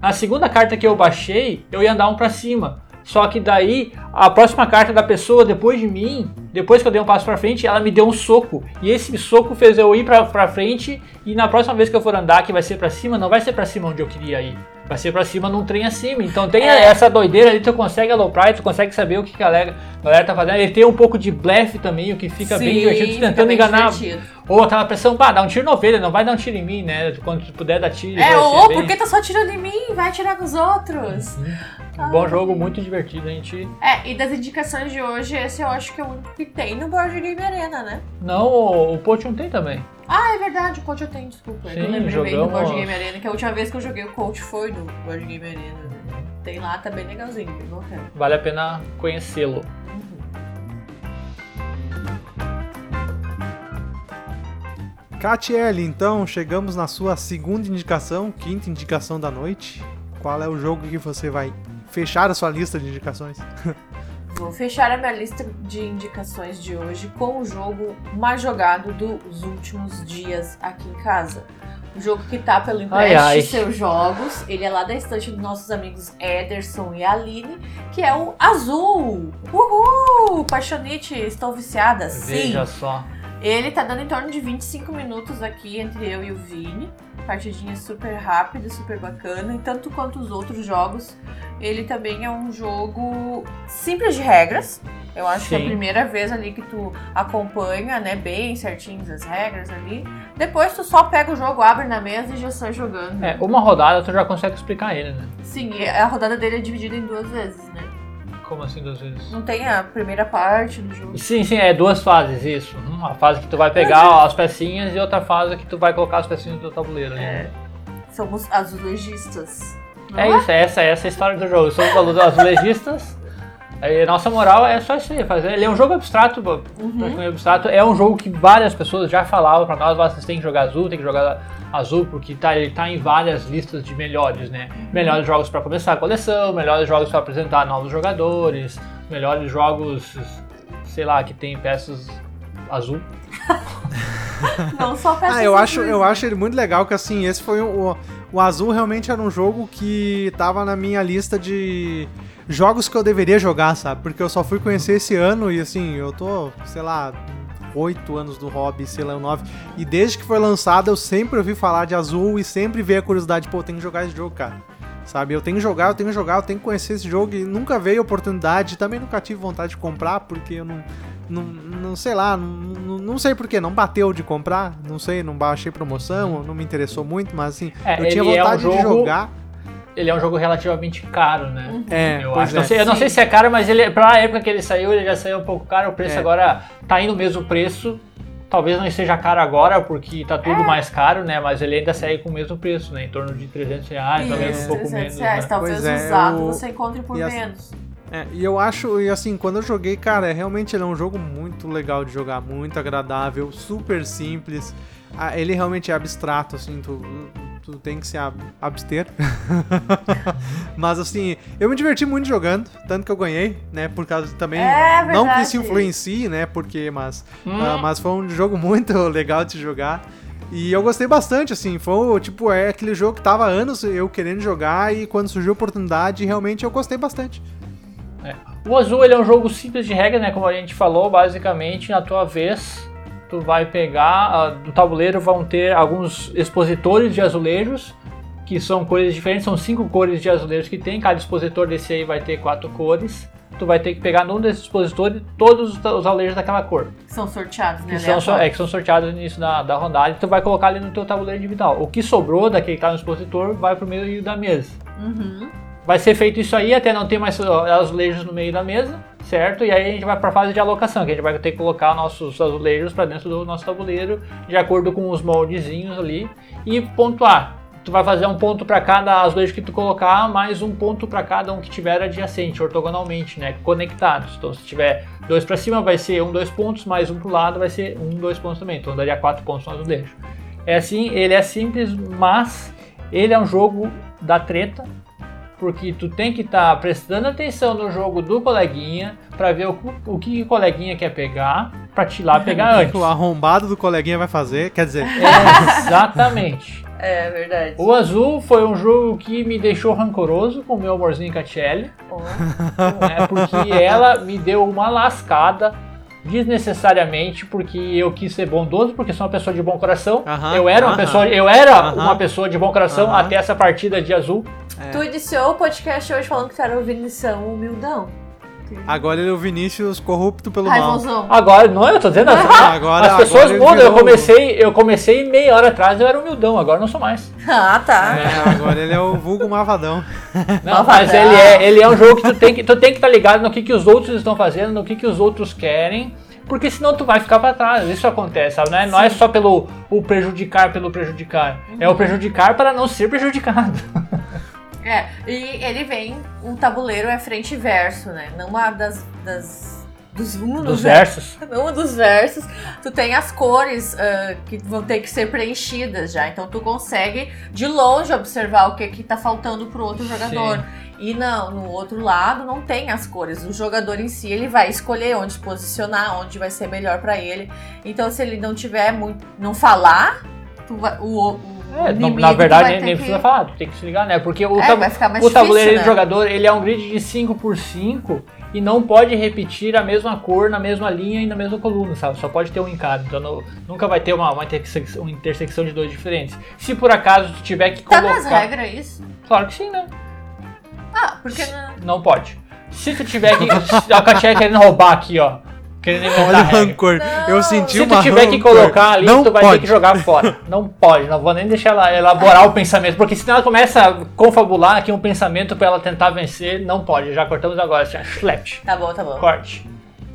Na segunda carta que eu baixei, eu ia andar um pra cima. Só que daí, a próxima carta da pessoa depois de mim, depois que eu dei um passo pra frente, ela me deu um soco. E esse soco fez eu ir pra, pra frente. E na próxima vez que eu for andar, que vai ser pra cima, não vai ser pra cima onde eu queria ir. Vai ser pra cima num trem acima. Então tem É. essa doideira ali, tu consegue aloprar e tu consegue saber o que que a galera, a galera tá fazendo. Ele tem um pouco de blefe também, o que fica bem Sim, divertido, tu fica tentando bem enganar. divertido. Ou aquela pressão, pá, dá um tiro na ovelha, não vai dar um tiro em mim, né? Quando puder dar tiro. É, vai ser ou bem- por que tá só tirando em mim? Vai atirar nos outros. Um bom jogo, muito divertido, a gente. É, e das indicações de hoje, esse eu acho que é o único que tem no Board Game Arena, né? Não, o, o Potion tem também. Ah, é verdade, o Coach eu tenho, desculpa. Sim, eu lembrei bem do jogamos- Board Game Arena, que a última vez que eu joguei o Coach foi no Board Game Arena. Tem lá, tá bem legalzinho, bem bacana. Vale a pena conhecê-lo. Catiele, então, chegamos na sua segunda indicação, quinta indicação da noite. Qual é o jogo que você vai fechar a sua lista de indicações? Vou fechar a minha lista de indicações de hoje com o jogo mais jogado dos últimos dias aqui em casa. O jogo que tá pelo Empreste ai. Seus Jogos. Ele é lá da estante dos nossos amigos Ederson e Aline, que é o Azul. Uhul! Paixonite, estou viciada. Sim. Veja só. Ele tá dando em torno de 25 minutos aqui entre eu e o Vini. Partidinha super rápida, super bacana. E tanto quanto os outros jogos, ele também é um jogo simples de regras. Eu acho que é a Sim. primeira vez ali que tu acompanha, né, bem certinhos as regras ali. Depois tu só pega o jogo, abre na mesa e já sai jogando. É, uma rodada tu já consegue explicar ele, né? Sim, a rodada dele é dividida em duas vezes, né? Como assim duas vezes? Não tem a primeira parte do jogo. Sim, sim, é duas fases, isso. Uma fase que tu vai pegar as pecinhas e outra fase que tu vai colocar as pecinhas no teu tabuleiro. ali. É. Somos azulejistas. não É isso, é essa, é essa a história do jogo. Somos alunos azulejistas. Aí, nossa moral é só isso aí, fazer. Ele é um jogo abstrato, Uhum. abstrato. É um jogo que várias pessoas já falavam pra nós, "Ó, vocês têm que jogar azul, tem que jogar azul, porque tá, ele tá em várias listas de melhores, né? Melhores jogos pra começar a coleção, melhores jogos pra apresentar novos jogadores, melhores jogos, sei lá, que tem peças azul. Não só peças Ah, eu acho, eu né? acho ele muito legal que assim, esse foi o, o, o Azul realmente era um jogo que tava na minha lista de jogos que eu deveria jogar, sabe? Porque eu só fui conhecer esse ano e assim, eu tô, sei lá, oito anos do hobby, sei lá, nove. E desde que foi lançado eu sempre ouvi falar de Azul e sempre veio a curiosidade, pô, eu tenho que jogar esse jogo, cara. Sabe, eu tenho que jogar, eu tenho que jogar, eu tenho que conhecer esse jogo e nunca veio a oportunidade, também nunca tive vontade de comprar, porque eu não, não, não sei lá, não, não, sei porquê, não bateu de comprar, não sei, não baixei promoção, não me interessou muito, mas assim, É, eu tinha ele é um vontade de jogo- jogar. Ele é um jogo relativamente caro, né? É, Eu, acho. é. Não sei, eu não sei se é caro, mas ele, pra época que ele saiu, ele já saiu um pouco caro. O preço É. agora tá indo o mesmo preço. Talvez não esteja caro agora, porque tá tudo É. mais caro, né? Mas ele ainda segue com o mesmo preço, né? Em torno de 300 reais, talvez um pouco 300 menos. reais. Né? Talvez Pois é, usado eu- você encontre por e assim- menos. É, e eu acho, e assim, quando eu joguei, cara, realmente ele é um jogo muito legal de jogar, muito agradável, super simples. Ah, ele realmente é abstrato, assim, tu, tu tem que se ab- abster. Mas assim, eu me diverti muito jogando, tanto que eu ganhei, né? Por causa também. É não que isso influencie, né? Porque, mas. Hum. ah, mas foi um jogo muito legal de se jogar. E eu gostei bastante, assim, foi, tipo, é aquele jogo que tava há anos eu querendo jogar e quando surgiu a oportunidade, realmente eu gostei bastante. O Azul ele é um jogo simples de regras, né? Como a gente falou, basicamente, na tua vez, tu vai pegar. ah, do tabuleiro vão ter alguns expositores de azulejos, que são cores diferentes, são cinco cores de azulejos que tem. Cada expositor desse aí vai ter quatro cores. Tu vai ter que pegar num desses expositores todos os os azulejos daquela cor. Que são sorteados, né? Que são, é, que são sorteados no início da, da rodada e tu vai colocar ali no teu tabuleiro individual. O que sobrou daquele que tá no expositor vai pro meio da mesa. Uhum. Vai ser feito isso aí até não ter mais azulejos no meio da mesa, certo? E aí a gente vai para a fase de alocação, que a gente vai ter que colocar nossos azulejos para dentro do nosso tabuleiro, de acordo com os moldezinhos ali, e pontuar. Tu vai fazer um ponto para cada azulejo que tu colocar, mais um ponto para cada um que tiver adjacente, ortogonalmente, né? Conectados. Então, se tiver dois para cima, vai ser um, dois pontos, mais um pro lado, vai ser um, dois pontos também. Então, daria quatro pontos no azulejo. É assim, ele é simples, mas ele é um jogo da treta, porque tu tem que estar tá prestando atenção no jogo do coleguinha para ver o, o que o coleguinha quer pegar pra te ir lá pegar antes. O arrombado do coleguinha vai fazer, quer dizer. É, exatamente. É verdade. O azul foi um jogo que me deixou rancoroso com o meu amorzinho Catiele. Oh. É porque ela me deu uma lascada desnecessariamente porque eu quis ser bondoso, porque sou uma pessoa de bom coração. Aham, eu era uma aham. pessoa, eu era Aham. uma pessoa de bom coração até essa partida de azul. É. Tu iniciou o podcast hoje falando que tu era o Vinição humildão. Agora ele é o Vinícius corrupto pelo mal. Raivosão. Agora, não, eu tô dizendo assim, Agora- as pessoas agora mudam. Eu comecei, eu comecei meia hora atrás, eu era humildão, agora não sou mais. Ah, tá. É, agora ele é o vulgo malvadão. Não, mas ele é, ele é um jogo que tu tem que tu tem que estar ligado no que, que os outros estão fazendo, no que, que os outros querem, porque senão tu vai ficar pra trás. Isso acontece, sabe? Não é, não é só pelo o prejudicar pelo prejudicar, é o prejudicar para não ser prejudicado. É, e ele vem, um tabuleiro é frente e verso, né? Numa das. das dos, um Dos ver- versos. Num dos versos, tu tem as cores ah, que vão ter que ser preenchidas já. Então tu consegue de longe observar o que, que tá faltando pro outro jogador. E não, no outro lado não tem as cores. O jogador em si ele vai escolher onde posicionar, onde vai ser melhor pra ele. Então se ele não tiver muito, não falar, tu vai- o, o É, não- na verdade, nem, nem que- precisa falar, tu tem que se ligar, né? Porque o, É, mais o tabuleiro difícil, do né? jogador ele é um grid de 5 por 5 e não pode repetir a mesma cor na mesma linha e na mesma coluna, sabe? Só pode ter um em cada. Então não- nunca vai ter uma, uma, intersecção, uma intersecção de dois diferentes. Se por acaso tu tiver que Tá colocar. nas regras isso? Claro que sim, né? Ah, porque não. Não pode. Se tu tiver que. a Katia querendo roubar aqui, ó. Querendo Olha o rancor. Eu senti Se uma tu tiver que rancor. colocar ali, não tu vai pode. ter que jogar fora. Não pode, não vou nem deixar ela elaborar o pensamento, porque senão ela começa a confabular aqui um pensamento pra ela tentar vencer, não pode. Já cortamos agora, assim, ó, slept, Tá bom, tá bom. corte.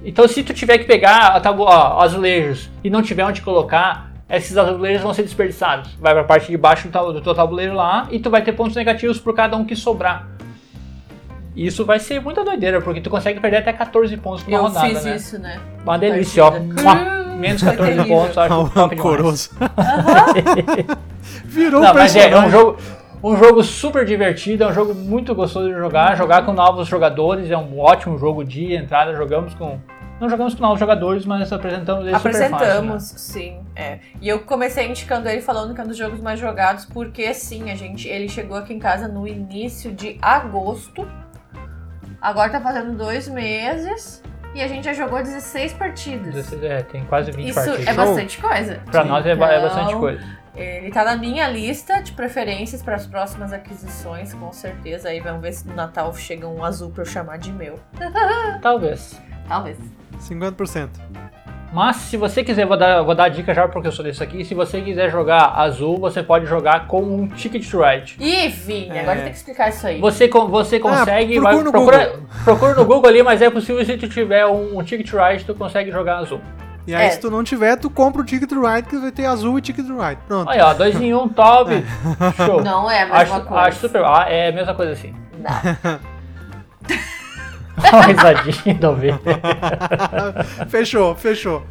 Então se tu tiver que pegar a ó, azulejos e não tiver onde colocar, esses azulejos vão ser desperdiçados. Vai pra parte de baixo do teu tabuleiro lá e tu vai ter pontos negativos por cada um que sobrar. Isso vai ser muita doideira, porque tu consegue perder até 14 pontos numa Eu rodada, fiz né? isso, né? Uma delícia, ó. Menos Foi 14 terrível. pontos, acho Ao top demais. rancoroso. Virou Não, mas é, é um jogo, um jogo super divertido, é um jogo muito gostoso de jogar. Jogar com novos jogadores é um ótimo jogo de entrada. Jogamos com. Não jogamos com novos jogadores, mas apresentamos ele super fácil. Apresentamos, né? sim. É. E eu comecei indicando ele falando que é um dos jogos mais jogados, porque sim, a gente, ele chegou aqui em casa no início de agosto. Agora tá fazendo dois meses. E a gente já jogou 16 partidas. 16, É, tem quase 20 Isso partidas. é bastante coisa. Pra nós é, ba- é bastante Então, coisa. Ele tá na minha lista de preferências para as próximas aquisições, com certeza. Aí vamos ver se no Natal chega um azul pra eu chamar de meu. Talvez. Talvez. 50%. Mas se você quiser, vou dar, vou dar a dica já porque eu sou desse aqui. Se você quiser jogar azul, você pode jogar com um Ticket to Ride. Ih, Vini, É. agora tem que explicar isso aí. Você, você consegue. procura vai- no procura, Google. procura no Google ali, mas é possível se tu tiver um, um Ticket to Ride, tu consegue jogar azul. E aí, É. se tu não tiver, tu compra o Ticket to Ride, que vai ter azul e Ticket to Ride. Pronto. Olha, ó, dois em um, top. Show. Não é a mesma acho, coisa. acho super. Ah, é a mesma coisa assim. Não. Uma risadinha da ovelha. fechou, fechou.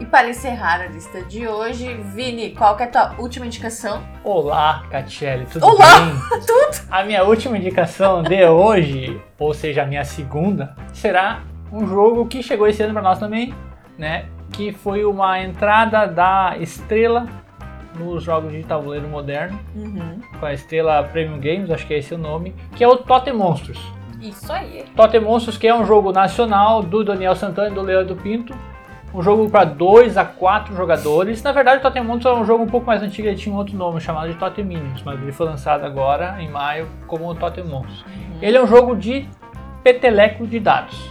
E para encerrar a lista de hoje, Vini, qual que é a tua última indicação? Olá, Catiele, tudo Olá, bem? Tudo! A minha última indicação de hoje, ou seja, a minha segunda, será um jogo que chegou esse ano para nós também, né? Que foi uma entrada da estrela nos jogos de tabuleiro moderno, Uhum. com a estrela Premium Games, acho que é esse o nome, que é o Totem Monstros. Isso aí. Totem Monstros, que é um jogo nacional do Daniel Santana e do Leandro Pinto. Um jogo para 2 a 4 jogadores. Na verdade, o Totem Monstros é um jogo um pouco mais antigo, ele tinha um outro nome chamado de Totem Minions, mas ele foi lançado agora, em maio, como o Totem Monstros. Ele é um jogo de peteleco de dados.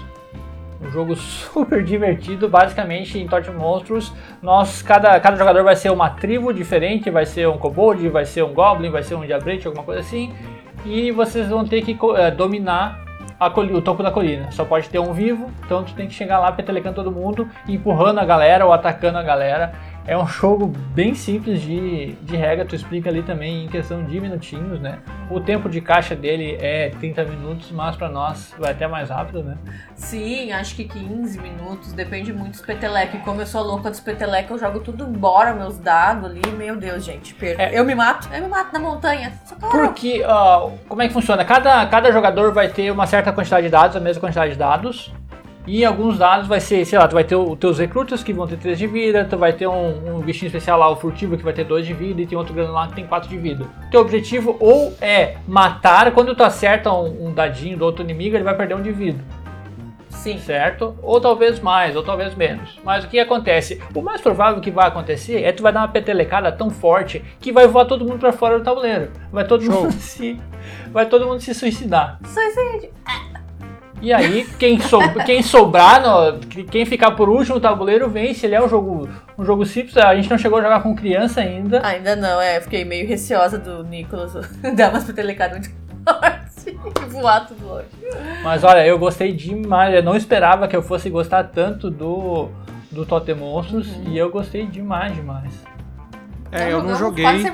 Um jogo super divertido, basicamente em Totem Monstros, nós, cada, cada jogador vai ser uma tribo diferente, vai ser um kobold, vai ser um goblin, vai ser um diabrete, alguma coisa assim, e vocês vão ter que eh, dominar o topo da colina. Só pode ter um vivo, então tu tem que chegar lá petelecando todo mundo, empurrando a galera ou atacando a galera. É um jogo bem simples de, de regra, tu explica ali também em questão de minutinhos, né? O tempo de caixa dele é 30 minutos, mas para nós vai até mais rápido, né? Sim, acho que 15 minutos, depende muito dos peteleco. Como eu sou louca dos peteleco, eu jogo tudo embora, meus dados ali. Meu Deus, gente, perco. É. Eu me mato, eu me mato na montanha. Socorro! Porque, ó, como é que funciona? Cada, cada jogador vai ter uma certa quantidade de dados, a mesma quantidade de dados. E alguns dados vai ser, sei lá, tu vai ter os teus recrutas que vão ter 3 de vida, tu vai ter um, um bichinho especial lá, o furtivo, que vai ter 2 de vida, e tem outro grande lá que tem 4 de vida. Teu objetivo ou é matar, quando tu acerta um, um dadinho do outro inimigo, ele vai perder um de vida. Sim. certo? Ou talvez mais, ou talvez menos. Mas o que acontece? O mais provável que vai acontecer é que tu vai dar uma petelecada tão forte que vai voar todo mundo pra fora do tabuleiro. Vai todo Show. mundo se vai todo mundo se suicidar. Suicídio. E aí quem sou, quem sobrar, no- quem ficar por último no tabuleiro vence. Ele é um jogo um jogo simples. A gente não chegou a jogar com criança ainda. Ainda não, é. Fiquei meio receosa do Nicolas dar umas petelecadas muito forte e voar tudo longe. Mas olha, eu gostei demais. Eu não esperava que eu fosse gostar tanto do do Totem Monstros e eu gostei demais, demais. É, eu não jogamos joguei.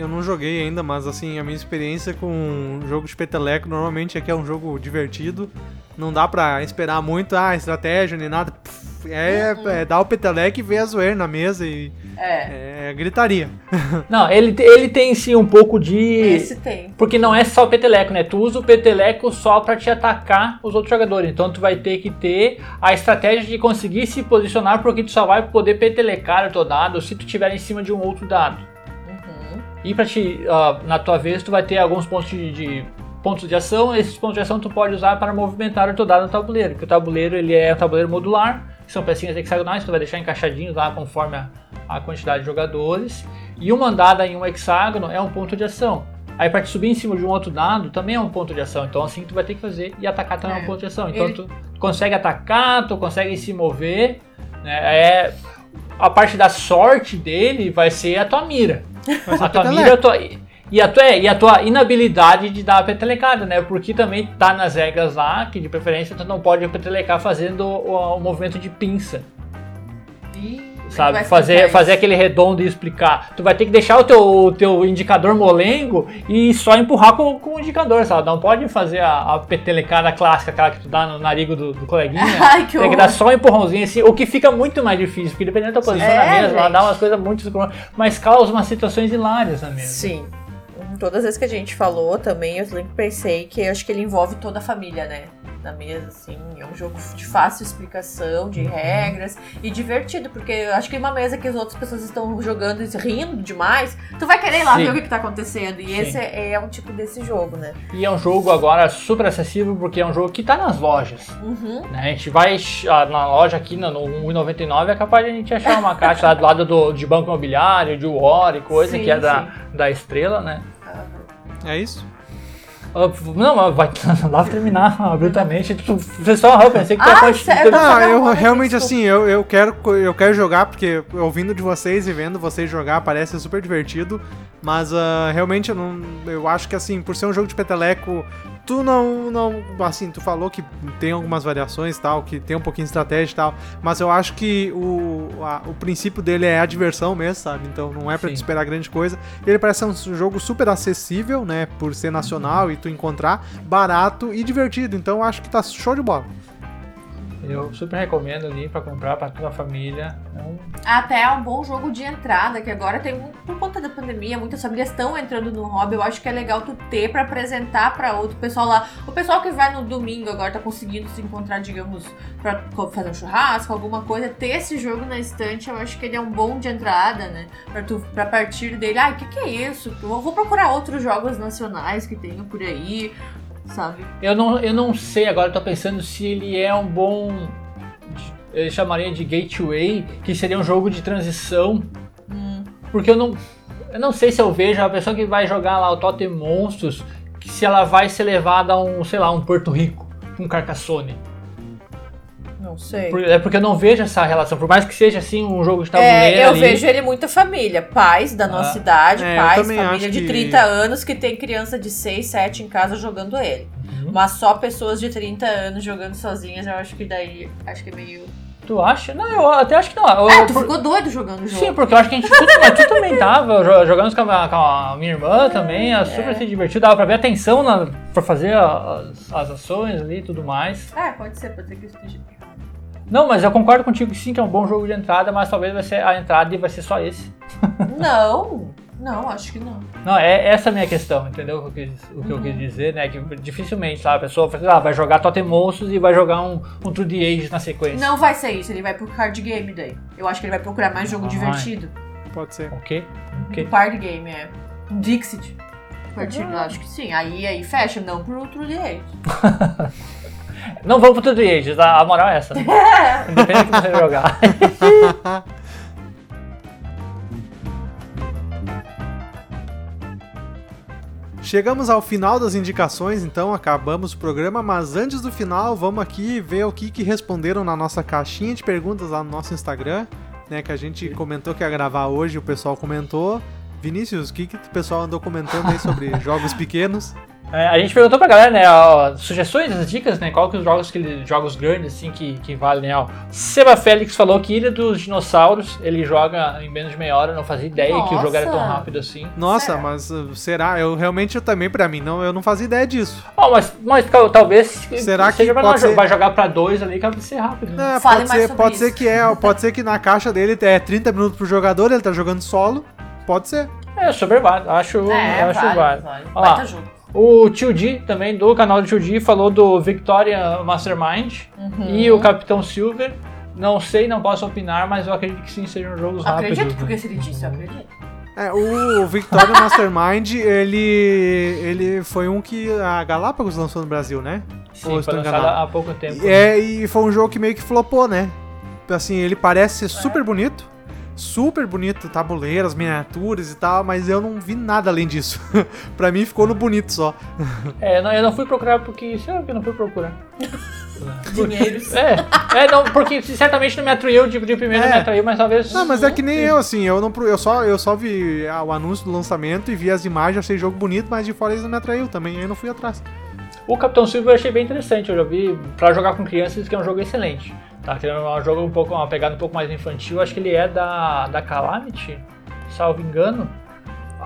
Eu não joguei ainda, mas assim, a minha experiência com um jogo de peteleco normalmente é que é um jogo divertido. Não dá pra esperar muito, ah, estratégia nem nada. Pff, É, é dar o peteleco e ver a zoeira na mesa e É. é gritaria. Não, ele, ele tem sim um pouco de. Esse tem. Porque não é só o peteleco, né? Tu usa o peteleco só pra te atacar os outros jogadores. Então tu vai ter que ter a estratégia de conseguir se posicionar, porque tu só vai poder petelecar o teu dado se tu estiver em cima de um outro dado. E pra te, ah, na tua vez, tu vai ter alguns pontos de, de- pontos de ação. Esses pontos de ação tu pode usar para movimentar o teu dado no tabuleiro. Porque o tabuleiro ele é um tabuleiro modular, que são pecinhas hexagonais, que tu vai deixar encaixadinhos lá conforme a, a quantidade de jogadores. E uma andada em um hexágono é um ponto de ação. Aí para te subir em cima de um outro dado também é um ponto de ação. Então assim tu vai ter que fazer e atacar também é, É. um ponto de ação. Então Ele- tu consegue atacar, tu consegue se mover. Né? É, a parte da sorte dele vai ser a tua mira. Mas A tua mira a tua, e, a tua, é, e a tua inabilidade de dar a petelecada, né? Porque também tá nas regras lá que de preferência tu não pode petelecar fazendo o, o movimento de pinça. Ih, Sabe? Fazer, fazer aquele redondo e explicar. Tu vai ter que deixar o teu, o teu indicador molengo e só empurrar com, com o indicador, sabe? Não pode fazer a, a petelecada clássica, aquela que tu dá no narigo do, do coleguinha. Ai, que Tem que dar só um empurrãozinho assim, o que fica muito mais difícil, porque dependendo da tua posição É, na mesa, ela dá umas coisas muito mas causa umas situações hilárias na mesa. Sim. Todas as vezes que a gente falou também, eu sempre pensei que acho que ele envolve toda a família, né? Na mesa, assim. É um jogo de fácil explicação, de regras e divertido, porque eu acho que uma mesa que as outras pessoas estão jogando e rindo demais, tu vai querer ir lá Sim. ver o que, que tá acontecendo. E Sim. esse é, é um tipo desse jogo, né? E é um jogo agora super acessível porque é um jogo que tá nas lojas. Uhum. né? A gente vai ah, na loja aqui no no 1,99 é capaz de a gente achar uma caixa lá do lado do, de banco imobiliário, de War e coisa, Sim, que é da, da estrela, né? É isso? Ah, Não, mas vai lá terminar abruptamente. Vocês só eu pensei que tu ia Ah, sério? Não, eu realmente assim, eu, eu, quero, eu quero jogar, porque ouvindo de vocês e vendo vocês jogar parece super divertido. Mas ah, realmente eu não. Eu acho que assim, por ser um jogo de peteleco, tu não. não assim, tu falou que tem algumas variações e tal, que tem um pouquinho de estratégia e tal. Mas eu acho que o, a- o princípio dele é a diversão mesmo, sabe? Então não é pra Sim. te esperar grande coisa. Ele parece ser um jogo super acessível, né? Por ser nacional e tu encontrar, barato e divertido. Então eu acho que tá show de bola. Eu super recomendo ali pra comprar pra toda a família. Um- Até é um bom jogo de entrada, que agora tem, por conta da pandemia, muitas famílias estão entrando no hobby. Eu acho que é legal tu ter pra apresentar pra outro pessoal lá. O pessoal que vai no domingo agora tá conseguindo se encontrar, digamos, co- fazer um churrasco, alguma coisa. Ter esse jogo na estante, eu acho que ele é um bom de entrada, né? Pra, tu, pra partir dele, ah, o que, que é isso? Eu vou procurar outros jogos nacionais que tenham por aí, sabe? Eu não, eu não sei agora, eu tô pensando se ele é um bom. Eu chamaria de gateway, que seria um jogo de transição. Hum, Porque eu não. Eu não sei se eu vejo a pessoa que vai jogar lá o Totem Monstros, que se ela vai ser levada a um, sei lá, um Porto Rico, um Carcassonne. Não sei. Por- É porque eu não vejo essa relação, por mais que seja assim um jogo de tabuleiro. É, eu ali, vejo ele muita família. Pais da nossa Ah. idade, É, pais, família de que- 30 anos que tem criança de 6, 7 em casa jogando ele. Uhum. Mas só pessoas de 30 anos jogando sozinhas, eu acho que daí acho que é meio Tu acha? Não, eu até acho que não. Eu- Ah, tu por- ficou doido jogando o jogo. Sim, porque eu acho que a gente. Tu, mas tu também tava jo- jogando com a, com a minha irmã também, ela super se divertiu, dava pra ver a atenção na, pra fazer as, as ações ali e tudo mais. É, pode ser, pode ser que eu esteja. Não, mas eu concordo contigo que sim, que é um bom jogo de entrada, mas talvez vai ser a entrada e vai ser só esse. Não, não, acho que não. Não, é essa a minha questão, entendeu? O que, eu quis- o que eu quis dizer, né? Que dificilmente, sabe, a pessoa vai, ah, vai jogar Totem Monstros e vai jogar um, um True the Age na sequência. Não vai ser isso, ele vai pro card game daí. Eu acho que ele vai procurar mais jogo Vai. divertido. Pode ser. Ok? Ok. Um party game, é. Um Dixit. Partido, acho que sim. Aí, aí fecha, não pro True the Age. Não vamos pro True the Age, a, a moral é essa. Independente do que você jogar. Chegamos ao final das indicações, então acabamos o programa, mas antes do final, vamos aqui ver o que, que responderam na nossa caixinha de perguntas lá no nosso Instagram, né? Que a gente comentou que ia gravar hoje, o pessoal comentou. Vinícius, o que, que o pessoal andou comentando aí sobre jogos pequenos? É, a gente perguntou pra galera, né, ó, sugestões, as dicas, né, qual que os jogos que ele, jogos grandes, assim, que, que valem, né, ó. Seba Félix falou que Ilha dos Dinossauros, ele joga em menos de meia hora, não fazia ideia que o jogo era tão Nossa. rápido assim. Nossa, Será? mas uh, será? Eu realmente eu também, pra mim, não, eu não fazia ideia disso. Ó, mas, mas tal- talvez Será que seja pra pode nós- ser- vai jogar pra dois ali que vai ser rápido. né? É, Fale pode mais ser, sobre pode isso. ser que é, pode ser que na caixa dele é 30 minutos pro jogador, ele tá jogando solo. Pode ser. É, super válido, acho, É, acho vale, válido. vale. Ó lá. O Tio D, também, do canal do Tio D, falou do Victoria Mastermind Uhum. e o Capitão Silver. Não sei, não posso opinar, mas eu acredito que sim, sejam jogos rápidos. Acredito, né? porque se ele disse, eu acredito. É, o Victoria Mastermind, ele, ele foi um que a Galápagos lançou no Brasil, né? Ou Sim, estou foi lançado há pouco tempo. É, e foi um jogo que meio que flopou, né? Assim, ele parece ser super bonito, super bonito, tabuleiras, miniaturas e tal, mas eu não vi nada além disso. pra mim ficou no bonito só. É, não, eu não fui procurar porque. Sei lá que eu não fui procurar. Dinheiros. É, é não, porque certamente não me atraiu de, de primeiro, É. não me atraiu, mas talvez. Não, mas é que nem eu, assim, eu, não, pro- eu, só, eu só vi ah, o anúncio do lançamento e vi as imagens, achei jogo bonito, mas de fora isso não me atraiu também, aí eu não fui atrás. O Capitão Silver eu achei bem interessante, eu já vi pra jogar com crianças que é um jogo excelente. Tá querendo um jogo um pouco, uma pegada um pouco mais infantil, acho que ele é da, da Calamity, salvo engano.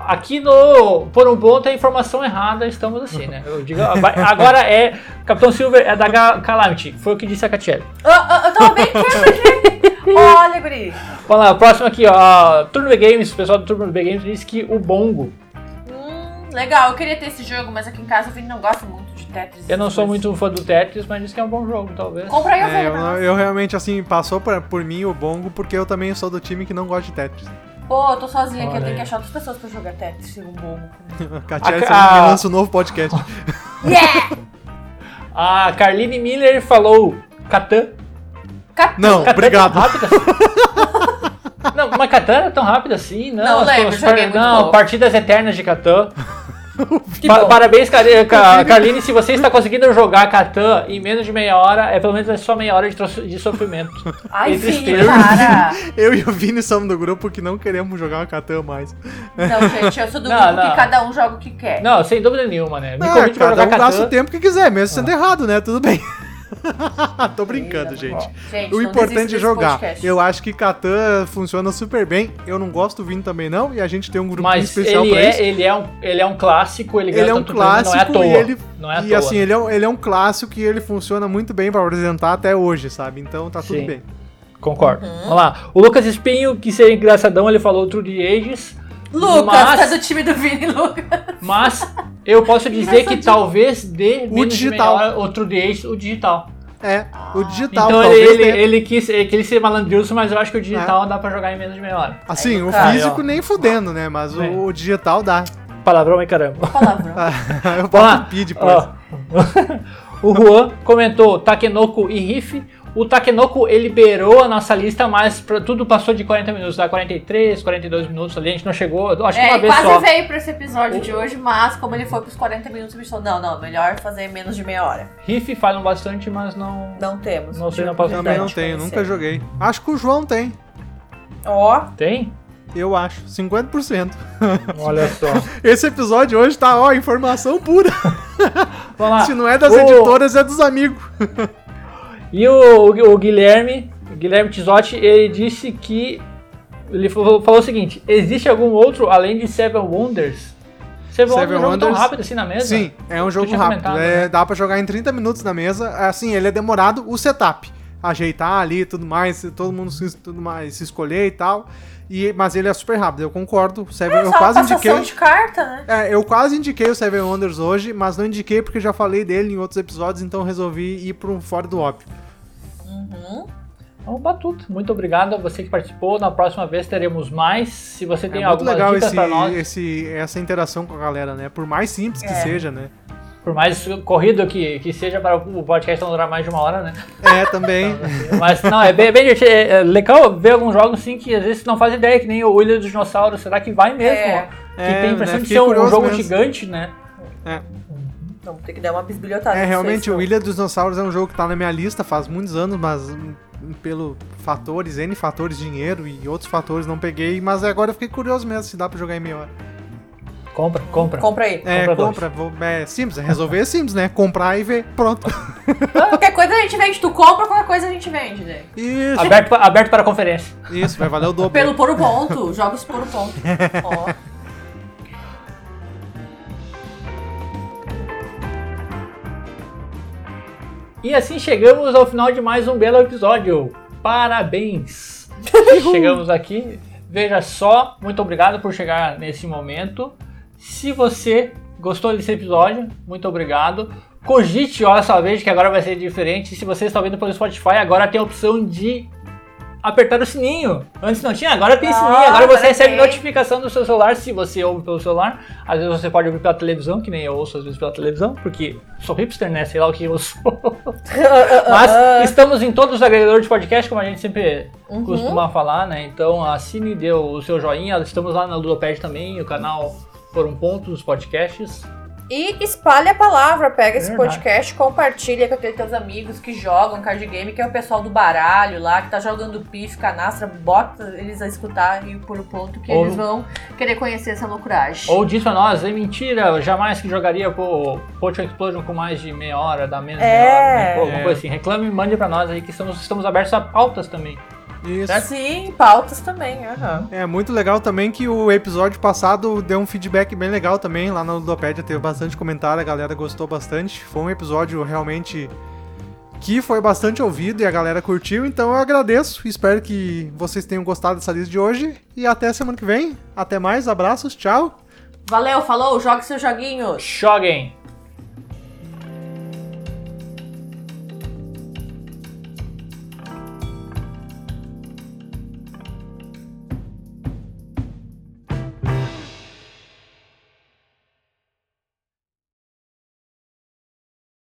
Aqui no Por um Bom tem informação errada, estamos assim, né? Eu digo, agora é. Capitão Silver é da Calamity, foi o que disse a Catiele. Ah, ah, eu tava bem. Olha, guri. Vamos lá, o próximo aqui, ó. Turno B Games, o pessoal do Turno B Games disse que o Bongo. Hum, legal, eu queria ter esse jogo, mas aqui em casa o Vini não gosta muito Tetris. Eu não sou muito fã do Tetris, mas disse que é um bom jogo, talvez. Compra aí o É, eu, eu realmente, assim, passou pra- por mim o bongo, porque eu também sou do time que não gosta de Tetris. Pô, eu tô sozinha aqui, eu tenho aí. que achar outras pessoas pra jogar Tetris, ser um bom. Katia, você a- me lança um novo podcast. Yeah! A Carline Miller falou Catan. Cap- Não, Catan é obrigado. assim? Não, mas Catan é tão rápido assim? Não, Não lembro, joguei muito Não, pouco. partidas eternas de Catan. Pa- parabéns, Car- Ca- Carline, se você está conseguindo jogar Catan em menos de meia hora, é pelo menos é só meia hora de, de sofrimento. Ai, E tristeza. Eu e o Vini somos do grupo que não queremos jogar Catan mais. Não, gente, eu sou do Não, grupo não. que cada um joga o que quer. Não, sem dúvida nenhuma, né? Me Ah, convide pra cada jogar um gasta o tempo que quiser, mesmo sendo errado, né? Tudo bem. Tô brincando, gente. Gente, O importante é jogar. Eu acho que Catan funciona super bem. Eu não gosto do Vini também não, e a gente tem um Mas especial ele pra é, isso. ele, é um, ele é um clássico, ele, Ele ganha é um prêmio, clássico não é à toa. e ele não é à e toa. assim, ele é, um, ele é um clássico e ele funciona muito bem pra apresentar até hoje, sabe? Então tá tudo Sim. bem. Concordo. Uhum. Vamos lá. O Lucas Espinho, que seria engraçadão, ele falou True the Ages. Lucas, mas, tá do time do Vini, Lucas. mas eu posso dizer que talvez dê menos de digital. o True the Ages, o digital. É, o digital então talvez ele, ele, ele quis, ele quis ser malandrilso, mas eu acho que o digital dá pra jogar em menos de meia hora. Assim, Aí, o cara, físico ó. nem fudendo, né? Mas É. o, o digital dá. Palavrão e caramba. Palavrão. Eu boto um pi depois. Ó. o Juan comentou Takenoko e Riff. O Takenoko ele liberou a nossa lista, mas pra- tudo passou de 40 minutos, dá 43, 42 minutos ali, a gente não chegou, acho que É, uma ele vez quase só. veio pra esse episódio de hoje, mas como ele foi pros 40 minutos, ele falou, não, não, melhor fazer menos de meia hora. Riff falam bastante, mas não. Não temos. Não sei, não posso Também não tenho, nunca joguei. Acho que o João tem. Ó, Tem? Eu acho. 50%. Olha só. Esse episódio hoje tá, ó, informação pura. Vamos lá. Se não é das O- editoras, é dos amigos. E o, o Guilherme Guilherme Tizotti, ele disse que. Ele falou, falou o seguinte: existe algum outro além de Seven Wonders? Seven, Seven Wonders é um jogo tão rápido assim na mesa? Sim, é um jogo rápido. É, né? Dá pra jogar em 30 minutos na mesa. Assim, ele é demorado o setup. Ajeitar ali e tudo mais, todo mundo se, tudo mais, se escolher e tal. E, mas ele é super rápido, eu concordo. O Seven, eu Só uma quase indiquei. de carta, né? É, eu quase indiquei o Seven Wonders hoje, mas não indiquei porque já falei dele em outros episódios, então resolvi ir para um fora do óbvio. Uhum. Então, Batuto, muito obrigado a você que participou. Na próxima vez teremos mais. Se você tem é muito algumas legal dicas esse, pra nós, esse, essa interação com a galera, né? Por mais simples que É. seja, né? por mais corrido que, que seja para o podcast não durar mais de uma hora, né? É, também. Mas não, é bem, bem divertido. É é legal ver alguns jogos assim que às vezes não faz ideia, que nem o Ilha dos Dinossauros. Será que vai mesmo? É. Que É, tem a impressão né? de ser um curioso jogo mesmo. gigante, né? É. Vamos ter que dar uma bisbilhotada. É, realmente, senão- o Ilha dos Dinossauros é um jogo que tá na minha lista faz muitos anos, mas hum, pelo fatores, N fatores, dinheiro e outros fatores não peguei, mas agora eu fiquei curioso mesmo se dá pra jogar em meia hora. Compra, compra. Compra aí. É, Compra compra, vou, é simples, é resolver é simples, né? Comprar e ver, pronto. Qualquer coisa a gente vende. Tu compra, qualquer coisa a gente vende, né? Isso, Aberto, aberto para conferência. isso, vai valer o dobro. Pelo por ponto. Jogos por ponto. Ó. E assim chegamos ao final de mais um belo episódio. Parabéns! chegamos aqui. Veja só, muito obrigado por chegar nesse momento. Se você gostou desse episódio, muito obrigado. Cogite, olha só, veja que agora vai ser diferente. Se você está vendo pelo Spotify, agora tem a opção de apertar o sininho. Antes não tinha, agora tem Ah, sininho. Agora você recebe tem. notificação do seu celular se você ouve pelo celular. Às vezes você pode ouvir pela televisão, que nem eu ouço às vezes pela televisão, porque sou hipster, né? Sei lá o que eu sou. Mas estamos em todos os agregadores de podcast, como a gente sempre Uhum. costuma falar, né? Então assine, dê o seu joinha. Estamos lá na Ludopad também, o canal Por um Ponto dos podcasts. E espalhe a palavra, pega esse Verdade. podcast, compartilha com aqueles teus amigos que jogam card game, que é o pessoal do baralho lá, que tá jogando pif, canastra, bota eles a escutar e por o ponto que Ou- eles vão querer conhecer essa loucuragem. Ou diz pra nós, é mentira, eu jamais que jogaria pro Potion Explosion com mais de meia hora, dá menos de É. meia hora, né? Pô, alguma É. coisa assim. Reclame e mande pra nós aí que estamos, estamos abertos a pautas também. Isso. Sim, pautas também. aham. É muito legal também que o episódio passado deu um feedback bem legal também. Lá na Ludopédia teve bastante comentário, a galera gostou bastante. Foi um episódio realmente que foi bastante ouvido e a galera curtiu. Então eu agradeço, espero que vocês tenham gostado dessa lista de hoje. E até semana que vem. Até mais, abraços, tchau. Valeu, falou, jogue seus joguinhos. Joguem!